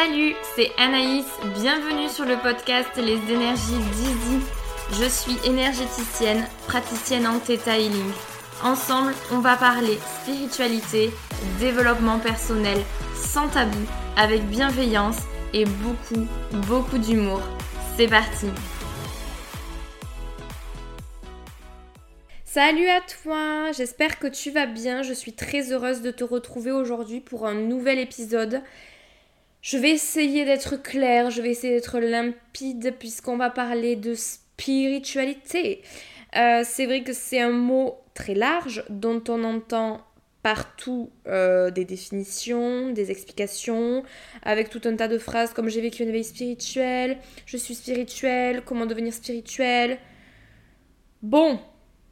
Salut, c'est Anaïs, bienvenue sur le podcast Les énergies d'Easy. Je suis énergéticienne, praticienne en Theta Healing. Ensemble, on va parler spiritualité, développement personnel, sans tabou, avec bienveillance et beaucoup, beaucoup d'humour. C'est parti Salut à toi, j'espère que tu vas bien, je suis très heureuse de te retrouver aujourd'hui pour un nouvel épisode. Je vais essayer d'être claire, je vais essayer d'être limpide puisqu'on va parler de spiritualité. Euh, c'est vrai que c'est un mot très large dont on entend partout euh, des définitions, des explications, avec tout un tas de phrases comme j'ai vécu une veille spirituelle, je suis spirituelle, comment devenir spirituel. Bon,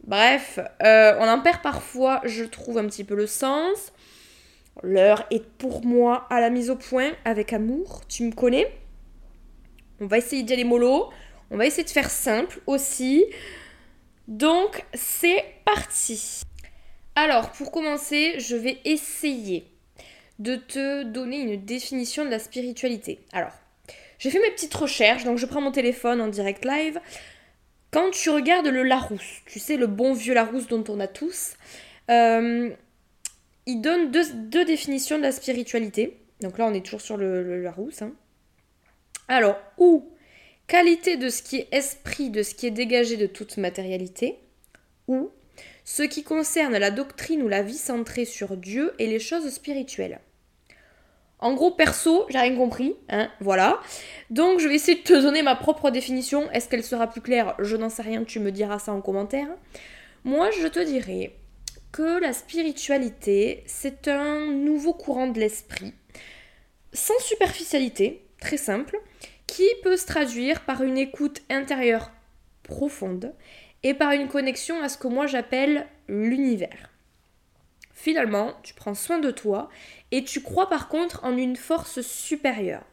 bref, euh, on en perd parfois, je trouve, un petit peu le sens. L'heure est pour moi à la mise au point avec amour, tu me connais. On va essayer d'y aller mollo, on va essayer de faire simple aussi. Donc c'est parti. Alors pour commencer, je vais essayer de te donner une définition de la spiritualité. Alors, j'ai fait mes petites recherches, donc je prends mon téléphone en direct live. Quand tu regardes le Larousse, tu sais, le bon vieux Larousse dont on a tous, euh, il donne deux, définitions de la spiritualité. Donc là, on est toujours sur le, Larousse. Hein. Alors, ou qualité de ce qui est esprit, de ce qui est dégagé de toute matérialité, ou ce qui concerne la doctrine ou la vie centrée sur Dieu et les choses spirituelles. En gros, perso, j'ai rien compris, hein, voilà. Donc, je vais essayer de te donner ma propre définition. Est-ce qu'elle sera plus claire? Je n'en sais rien, tu me diras ça en commentaire. Moi, je te dirais la spiritualité, c'est un nouveau courant de l'esprit, sans superficialité, très simple, qui peut se traduire par une écoute intérieure profonde et par une connexion à ce que moi j'appelle l'univers. Finalement, tu prends soin de toi et tu crois par contre en une force supérieure.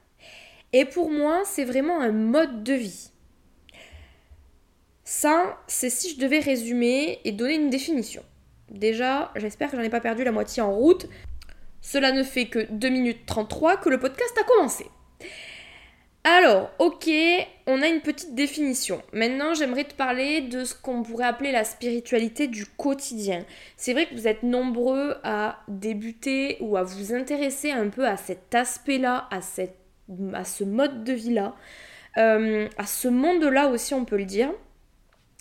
Et pour moi, c'est vraiment un mode de vie. Ça, c'est si je devais résumer et donner une définition. Déjà, j'espère que j'en ai pas perdu la moitié en route. Cela ne fait que 2 minutes 33 que le podcast a commencé. Alors, ok, on a une petite définition. Maintenant, j'aimerais te parler de ce qu'on pourrait appeler la spiritualité du quotidien. C'est vrai que vous êtes nombreux à débuter ou à vous intéresser un peu à cet aspect-là, à, à ce mode de vie-là, euh, à ce monde-là aussi, on peut le dire.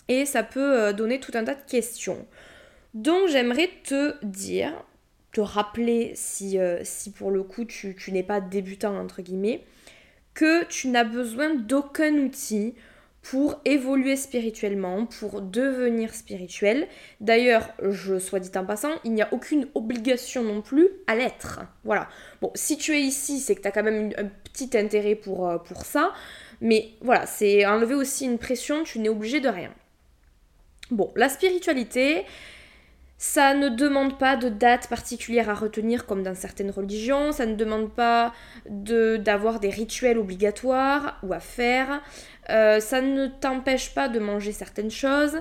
Et ça peut euh, donner tout un tas de questions. Donc j'aimerais te dire, te rappeler si, euh, pour le coup tu, n'es pas débutant entre guillemets, que tu n'as besoin d'aucun outil pour évoluer spirituellement, pour devenir spirituel. D'ailleurs, je sois dit en passant, il n'y a aucune obligation non plus à l'être. Voilà. Bon, si tu es ici, c'est que tu as quand même un petit intérêt euh, pour ça. Mais voilà, c'est enlever aussi une pression, tu n'es obligé de rien. Bon, la spiritualité, ça ne demande pas de date particulière à retenir comme dans certaines religions, ça ne demande pas d'avoir des rituels obligatoires ou à faire, euh, ça ne t'empêche pas de manger certaines choses,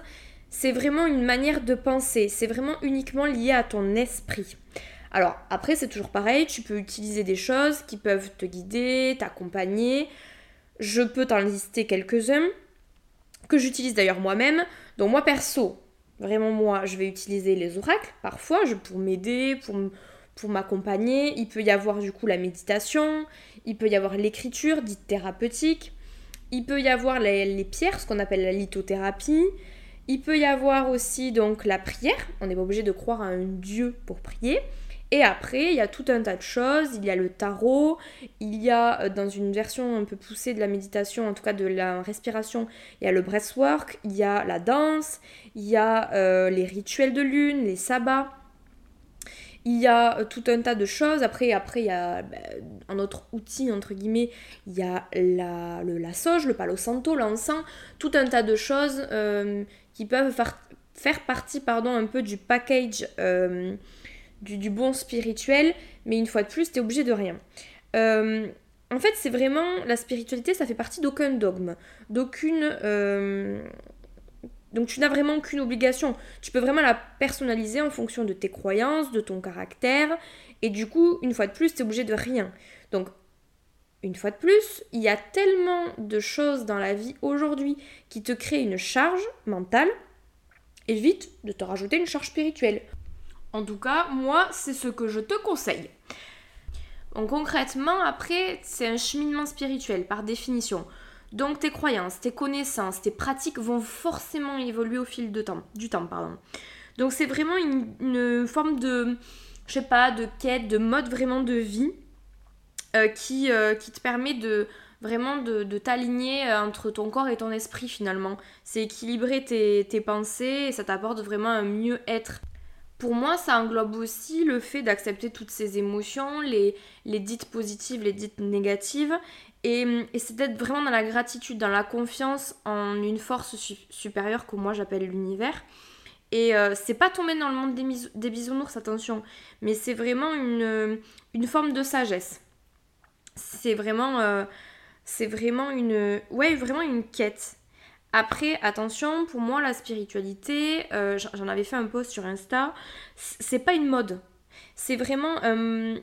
c'est vraiment une manière de penser, c'est vraiment uniquement lié à ton esprit. Alors après c'est toujours pareil, tu peux utiliser des choses qui peuvent te guider, t'accompagner, je peux t'en lister quelques-uns, que j'utilise d'ailleurs moi-même, donc moi perso, Vraiment, moi, je vais utiliser les oracles parfois pour m'aider, pour, pour m'accompagner. Il peut y avoir du coup la méditation, il peut y avoir l'écriture dite thérapeutique, il peut y avoir les, pierres, ce qu'on appelle la lithothérapie. Il peut y avoir aussi donc la prière. On n'est pas obligé de croire à un dieu pour prier. Et après, il y a tout un tas de choses. Il y a le tarot, il y a euh, dans une version un peu poussée de la méditation, en tout cas de la respiration, il y a le breathwork, il y a la danse, il y a euh, les rituels de lune, les sabbats. Il y a euh, tout un tas de choses. Après, après il y a ben, un autre outil, entre guillemets, il y a la, le, le palo santo, l'encens, tout un tas de choses qui peuvent faire, faire partie pardon, un peu du package du, bon spirituel, mais une fois de plus, t'es obligé de rien. Euh, en fait, c'est vraiment la spiritualité, ça fait partie d'aucun dogme, d'aucune. Euh, donc tu n'as vraiment qu'une obligation. Tu peux vraiment la personnaliser en fonction de tes croyances, de ton caractère, et du coup, une fois de plus, t'es obligé de rien. Donc une fois de plus, il y a tellement de choses dans la vie aujourd'hui qui te créent une charge mentale. Évite de te rajouter une charge spirituelle. En tout cas, moi, c'est ce que je te conseille. Donc concrètement, après, c'est un cheminement spirituel par définition. Donc tes croyances, tes connaissances, tes pratiques vont forcément évoluer au fil de temps, du temps. Pardon. Donc c'est vraiment une, forme de, je sais pas, de quête, de mode vraiment de vie euh, qui, euh, qui te permet de vraiment de, t'aligner euh, entre ton corps et ton esprit finalement. C'est équilibrer tes, tes pensées et ça t'apporte vraiment un mieux-être pour moi, ça englobe aussi le fait d'accepter toutes ces émotions, les, dites positives, les dites négatives, et, c'est d'être vraiment dans la gratitude, dans la confiance en une force supérieure que moi j'appelle l'univers. Et euh, c'est pas tomber dans le monde des, bisounours, attention, mais c'est vraiment une, forme de sagesse. C'est vraiment, euh, vraiment une, ouais, vraiment une quête. Après, attention, pour moi, la spiritualité, euh, j'en avais fait un post sur Insta, c'est pas une mode. C'est vraiment un,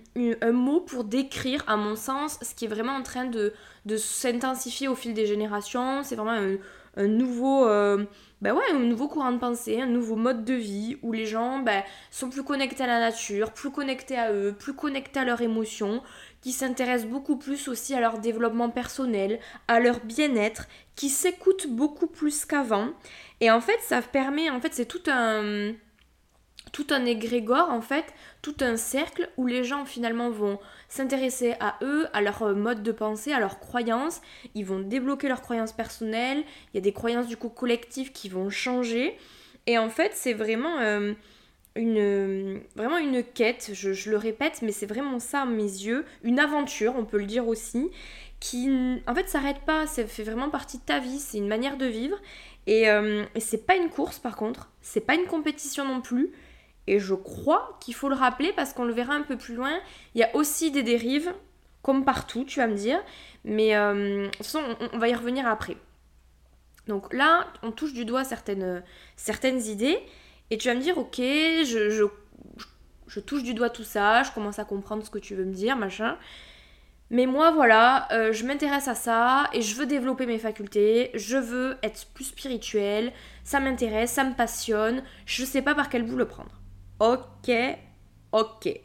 mot pour décrire, à mon sens, ce qui est vraiment en train de, s'intensifier au fil des générations. C'est vraiment un, nouveau, euh, ben ouais, un nouveau courant de pensée, un nouveau mode de vie où les gens ben, sont plus connectés à la nature, plus connectés à eux, plus connectés à leurs émotions, qui s'intéressent beaucoup plus aussi à leur développement personnel, à leur bien-être, qui s'écoutent beaucoup plus qu'avant. Et en fait, ça permet, en fait, c'est tout un tout un égrégore en fait, tout un cercle où les gens finalement vont s'intéresser à eux, à leur mode de pensée, à leurs croyances, ils vont débloquer leurs croyances personnelles, il y a des croyances du coup collectives qui vont changer. Et en fait c'est vraiment euh, une, vraiment une quête, je, le répète, mais c'est vraiment ça à mes yeux, une aventure, on peut le dire aussi, qui en fait s'arrête pas, ça fait vraiment partie de ta vie, c'est une manière de vivre, et, euh, et c'est pas une course par contre, c'est pas une compétition non plus, et je crois qu'il faut le rappeler parce qu'on le verra un peu plus loin, il y a aussi des dérives, comme partout, tu vas me dire, mais euh, façon, on, va y revenir après. Donc là, on touche du doigt certaines, certaines idées, et tu vas me dire, ok, je, touche du doigt tout ça, je commence à comprendre ce que tu veux me dire, machin. Mais moi, voilà, euh, je m'intéresse à ça et je veux développer mes facultés, je veux être plus spirituelle, ça m'intéresse, ça me passionne, je sais pas par quel bout le prendre. Ok, ok.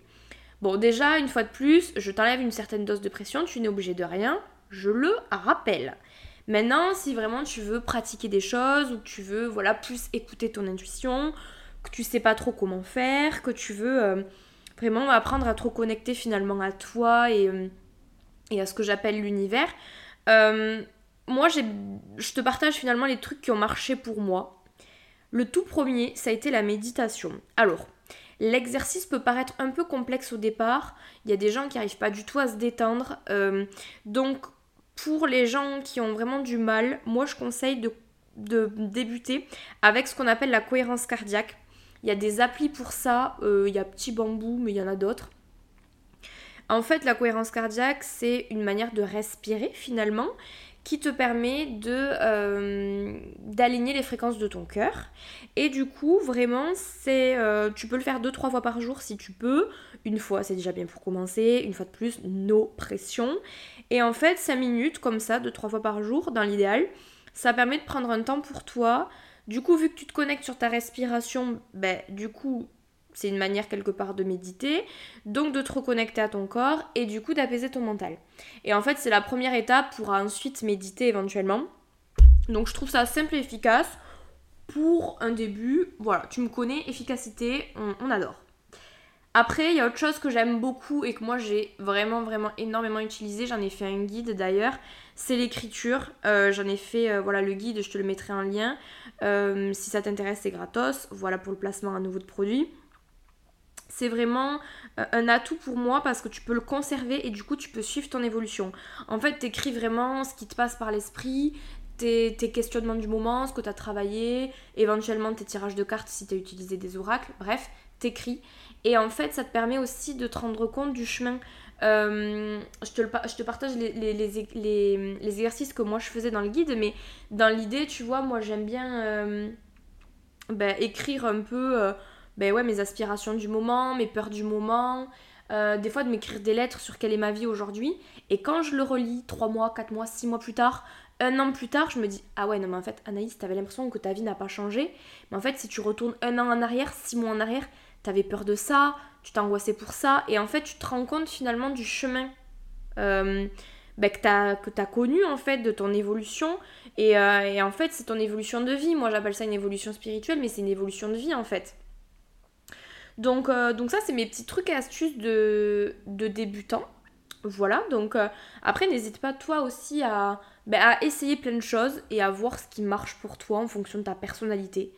Bon, déjà, une fois de plus, je t'enlève une certaine dose de pression, tu n'es obligé de rien, je le rappelle. Maintenant, si vraiment tu veux pratiquer des choses ou que tu veux voilà plus écouter ton intuition, que tu sais pas trop comment faire, que tu veux euh, vraiment apprendre à trop connecter finalement à toi et, euh, à ce que j'appelle l'univers, euh, moi je te partage finalement les trucs qui ont marché pour moi. Le tout premier, ça a été la méditation. Alors, L'exercice peut paraître un peu complexe au départ. Il y a des gens qui n'arrivent pas du tout à se détendre. donc pour les gens qui ont vraiment du mal, moi je conseille de, débuter avec ce qu'on appelle la cohérence cardiaque. Il y a des applis pour ça, euh, il y a Petit Bambou, mais il y en a d'autres. En fait, la cohérence cardiaque, c'est une manière de respirer finalement qui te permet de euh, d'aligner les fréquences de ton cœur. Et du coup, vraiment, c'est euh, tu peux le faire deux trois fois par jour si tu peux. Une fois, c'est déjà bien pour commencer. Une fois de plus, no pression. Et en fait, 5 minutes comme ça, deux trois fois par jour, dans l'idéal, ça permet de prendre un temps pour toi. Du coup, vu que tu te connectes sur ta respiration, ben, du coup, c'est une manière quelque part de méditer, donc de te reconnecter à ton corps et du coup d'apaiser ton mental. Et en fait, c'est la première étape pour ensuite méditer éventuellement. Donc je trouve ça simple et efficace pour un début. Voilà, tu me connais, efficacité, on, adore. Après, il y a autre chose que j'aime beaucoup et que moi j'ai vraiment vraiment énormément utilisé. J'en ai fait un guide d'ailleurs. C'est l'écriture. Euh, j'en ai fait euh, voilà le guide. Je te le mettrai en lien. Euh, si ça t'intéresse, c'est gratos. Voilà pour le placement à nouveau de produits c'est vraiment euh, un atout pour moi parce que tu peux le conserver et du coup tu peux suivre ton évolution. En fait, tu écris vraiment ce qui te passe par l'esprit, tes, questionnements du moment, ce que tu as travaillé, éventuellement tes tirages de cartes si tu as utilisé des oracles, bref, t'écris. Et en fait, ça te permet aussi de te rendre compte du chemin. Euh, je, te partage les, les, exercices que moi je faisais dans le guide, mais dans l'idée, tu vois, moi j'aime bien euh, ben, écrire un peu ben ouais, mes aspirations du moment, mes peurs du moment, euh, des fois de m'écrire des lettres sur quelle est ma vie aujourd'hui. Et quand je le relis 3 mois, 4 mois, 6 mois plus tard, un an plus tard, je me dis Ah ouais, non, mais en fait, Anaïs, t'avais l'impression que ta vie n'a pas changé. Mais en fait, si tu retournes un an en arrière, 6 mois en arrière, t'avais peur de ça, tu t'angoissais pour ça. Et en fait, tu te rends compte finalement du chemin. Euh, bah, que tu as, connu en fait de ton évolution euh, et, en fait c'est ton évolution de vie moi j'appelle ça une évolution spirituelle mais c'est une évolution de vie en fait donc, euh, donc ça c'est mes petits trucs et astuces de, de débutant voilà donc euh, après n'hésite pas toi aussi à, bah, à essayer plein de choses et à voir ce qui marche pour toi en fonction de ta personnalité.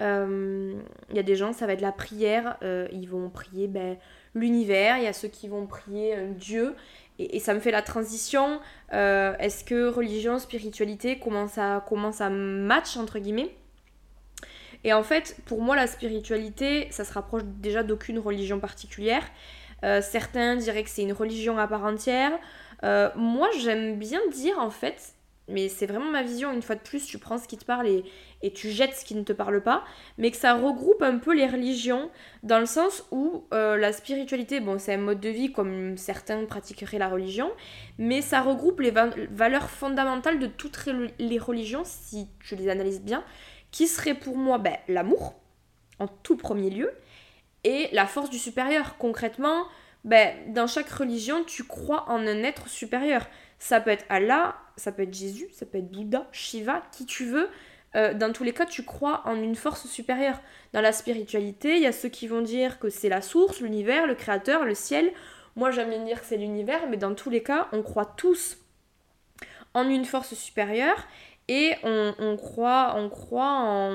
Il y a des gens ça va être la prière ils vont prier ben, l'univers il y a ceux qui vont prier Dieu. Et, ça me fait la transition. Euh, est-ce que religion, spiritualité, comment ça, comment ça match, entre guillemets? Et en fait, pour moi, la spiritualité, ça se rapproche déjà d'aucune religion particulière. Euh, certains diraient que c'est une religion à part entière. Euh, moi, j'aime bien dire, en fait, mais c'est vraiment ma vision, une fois de plus, tu prends ce qui te parle et, tu jettes ce qui ne te parle pas, mais que ça regroupe un peu les religions, dans le sens où euh, la spiritualité, bon, c'est un mode de vie comme certains pratiqueraient la religion, mais ça regroupe les valeurs fondamentales de toutes les religions, si tu les analyses bien, qui serait pour moi ben, l'amour, en tout premier lieu, et la force du supérieur. Concrètement, ben, dans chaque religion, tu crois en un être supérieur. Ça peut être Allah, ça peut être Jésus, ça peut être Bouddha, Shiva, qui tu veux. Euh, dans tous les cas, tu crois en une force supérieure. Dans la spiritualité, il y a ceux qui vont dire que c'est la source, l'univers, le créateur, le ciel. Moi, j'aime bien dire que c'est l'univers, mais dans tous les cas, on croit tous en une force supérieure et on, croit, on croit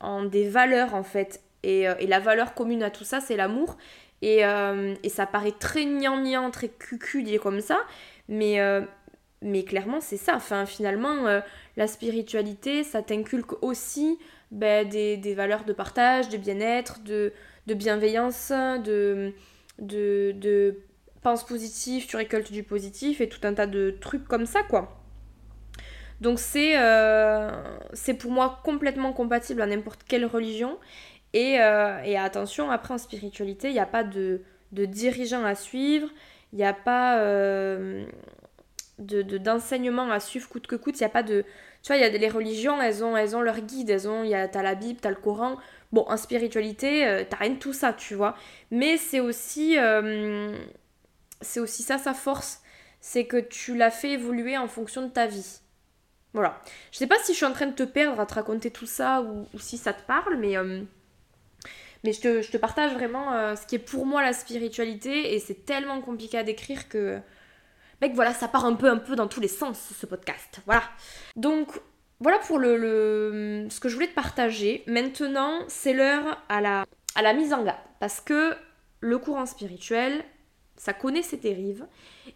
en, des valeurs en fait. Euh, et, la valeur commune à tout ça, c'est l'amour. Et, euh, et, ça paraît très gnangnan, très cucu comme ça, mais, euh, mais clairement, c'est ça. Enfin, finalement, la spiritualité, ça t'inculque aussi ben, des, des, valeurs de partage, de bien-être, de, de, bienveillance, de, de, de pense positif, tu récoltes du positif et tout un tas de trucs comme ça, quoi. Donc c'est euh, c'est pour moi complètement compatible à n'importe quelle religion. Et, et, attention, après en spiritualité, il n'y a pas de, de dirigeant à suivre, il n'y a pas euh, de, d'enseignement à suivre coûte que coûte. Il n'y a pas de. Tu vois, il y a les religions, elles ont, elles ont leur guide. Elles ont, y a, t'as la Bible, t'as le Coran. Bon, en spiritualité, euh, t'as rien de tout ça, tu vois. Mais c'est aussi. Euh, c'est aussi ça sa force. C'est que tu l'as fait évoluer en fonction de ta vie. Voilà. Je sais pas si je suis en train de te perdre à te raconter tout ça ou, si ça te parle, mais. Mais je te, partage vraiment euh, ce qui est pour moi la spiritualité et c'est tellement compliqué à décrire que. Mec, voilà, ça part un peu, un peu dans tous les sens ce podcast. Voilà. Donc, voilà pour le, ce que je voulais te partager. Maintenant, c'est l'heure à la mise en garde. Parce que le courant spirituel, ça connaît ses dérives.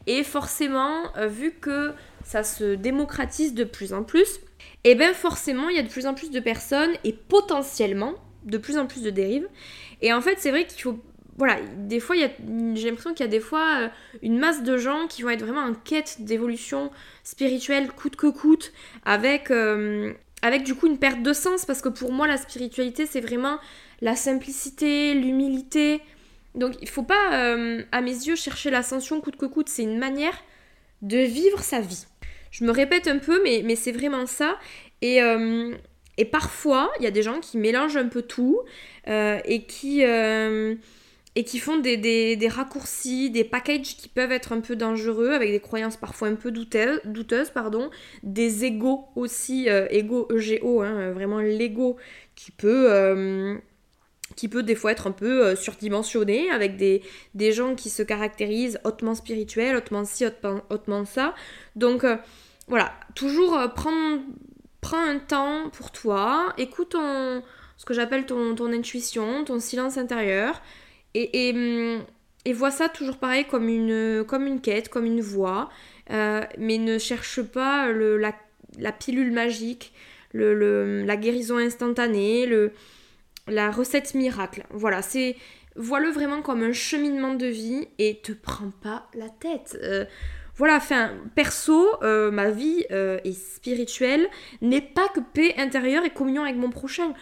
Et forcément, euh, vu que ça se démocratise de plus en plus, et eh bien forcément, il y a de plus en plus de personnes et potentiellement de plus en plus de dérives. Et en fait, c'est vrai qu'il faut voilà, des fois, j'ai l'impression qu'il y a des fois euh, une masse de gens qui vont être vraiment en quête d'évolution spirituelle coûte que coûte, avec, euh, avec du coup une perte de sens, parce que pour moi, la spiritualité, c'est vraiment la simplicité, l'humilité. Donc, il faut pas, euh, à mes yeux, chercher l'ascension coûte que coûte, c'est une manière de vivre sa vie. Je me répète un peu, mais, c'est vraiment ça. Et, et parfois, il y a des gens qui mélangent un peu tout euh, et, qui, euh, font des, raccourcis, des packages qui peuvent être un peu dangereux, avec des croyances parfois un peu douteuses, douteuses pardon, des égos aussi, euh, ego EGO, hein, vraiment l'ego qui peut qui peut des fois être un peu surdimensionné, avec des, des, gens qui se caractérisent hautement spirituels, hautement ci, hautement, hautement ça. Donc voilà, toujours prendre prends un temps pour toi, écoute ton, ce que j'appelle ton, ton, intuition, ton silence intérieur, et, et, et, vois ça toujours pareil comme une, comme une quête, comme une voie, euh, mais ne cherche pas le, la, la, pilule magique, le, le, la guérison instantanée, le, la recette miracle. Voilà, c'est vois-le vraiment comme un cheminement de vie et te prends pas la tête. Euh, voilà, enfin, perso, euh, ma vie euh, est spirituelle n'est pas que paix intérieure et communion avec mon prochain.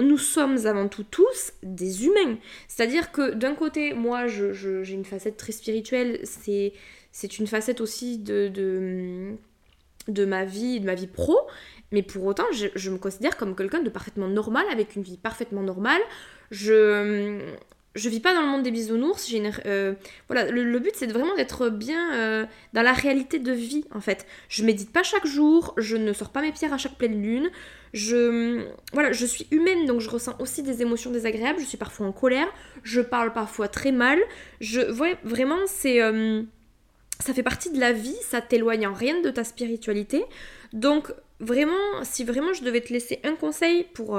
nous sommes avant tout tous des humains. C'est-à-dire que d'un côté, moi, j'ai je, une facette très spirituelle, c'est une facette aussi de, de, de, ma vie, de ma vie pro, mais pour autant, je, me considère comme quelqu'un de parfaitement normal, avec une vie parfaitement normale. Je, je vis pas dans le monde des bisounours. J'ai euh, voilà, le, but c'est vraiment d'être bien euh, dans la réalité de vie en fait. Je médite pas chaque jour, je ne sors pas mes pierres à chaque pleine lune. Je voilà, je suis humaine donc je ressens aussi des émotions désagréables. Je suis parfois en colère, je parle parfois très mal. Je vraiment c'est euh, ça fait partie de la vie, ça t'éloigne en rien de ta spiritualité. Donc vraiment, si vraiment je devais te laisser un conseil pour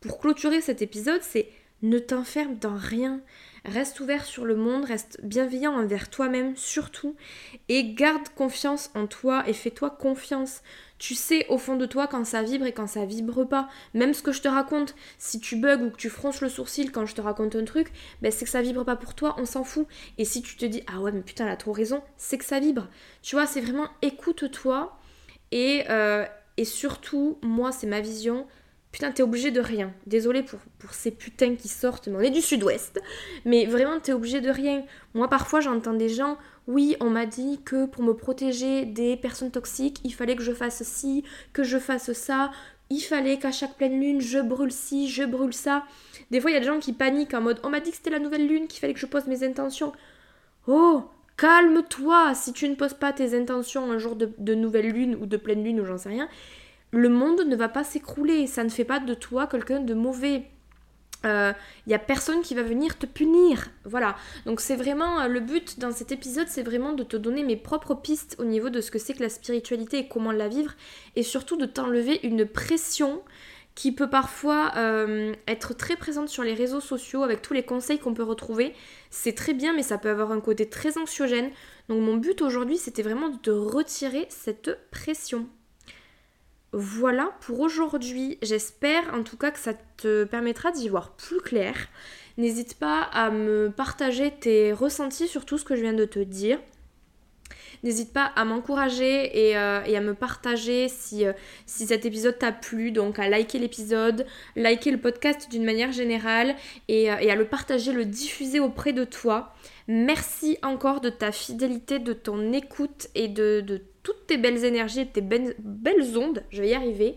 pour clôturer cet épisode, c'est ne t'enferme dans rien. Reste ouvert sur le monde, reste bienveillant envers toi-même surtout et garde confiance en toi et fais-toi confiance. Tu sais au fond de toi quand ça vibre et quand ça vibre pas. Même ce que je te raconte, si tu bugs ou que tu fronces le sourcil quand je te raconte un truc, ben c'est que ça vibre pas pour toi, on s'en fout. Et si tu te dis ah ouais mais putain elle a trop raison, c'est que ça vibre. Tu vois, c'est vraiment écoute-toi et, euh, et surtout, moi c'est ma vision, Putain, t'es obligé de rien. Désolée pour, ces putains qui sortent, mais on est du sud-ouest. Mais vraiment, t'es obligé de rien. Moi, parfois, j'entends des gens, oui, on m'a dit que pour me protéger des personnes toxiques, il fallait que je fasse ci, que je fasse ça. Il fallait qu'à chaque pleine lune, je brûle ci, je brûle ça. Des fois, il y a des gens qui paniquent en mode, on m'a dit que c'était la nouvelle lune, qu'il fallait que je pose mes intentions. Oh, calme-toi si tu ne poses pas tes intentions un jour de, nouvelle lune ou de pleine lune ou j'en sais rien le monde ne va pas s'écrouler. Ça ne fait pas de toi quelqu'un de mauvais. Il euh, n'y a personne qui va venir te punir. Voilà. Donc c'est vraiment euh, le but dans cet épisode, c'est vraiment de te donner mes propres pistes au niveau de ce que c'est que la spiritualité et comment la vivre. Et surtout de t'enlever une pression qui peut parfois euh, être très présente sur les réseaux sociaux avec tous les conseils qu'on peut retrouver. C'est très bien, mais ça peut avoir un côté très anxiogène. Donc mon but aujourd'hui, c'était vraiment de retirer cette pression. Voilà pour aujourd'hui. J'espère en tout cas que ça te permettra d'y voir plus clair. N'hésite pas à me partager tes ressentis sur tout ce que je viens de te dire. N'hésite pas à m'encourager et, euh, à me partager si, euh, si cet épisode t'a plu, donc à liker l'épisode, liker le podcast d'une manière générale et, euh, et, à le partager, le diffuser auprès de toi. Merci encore de ta fidélité, de ton écoute et de, de toutes tes belles énergies et tes belles, ondes. Je vais y arriver.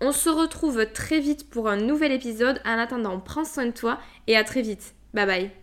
On se retrouve très vite pour un nouvel épisode. En attendant, prends soin de toi et à très vite. Bye bye.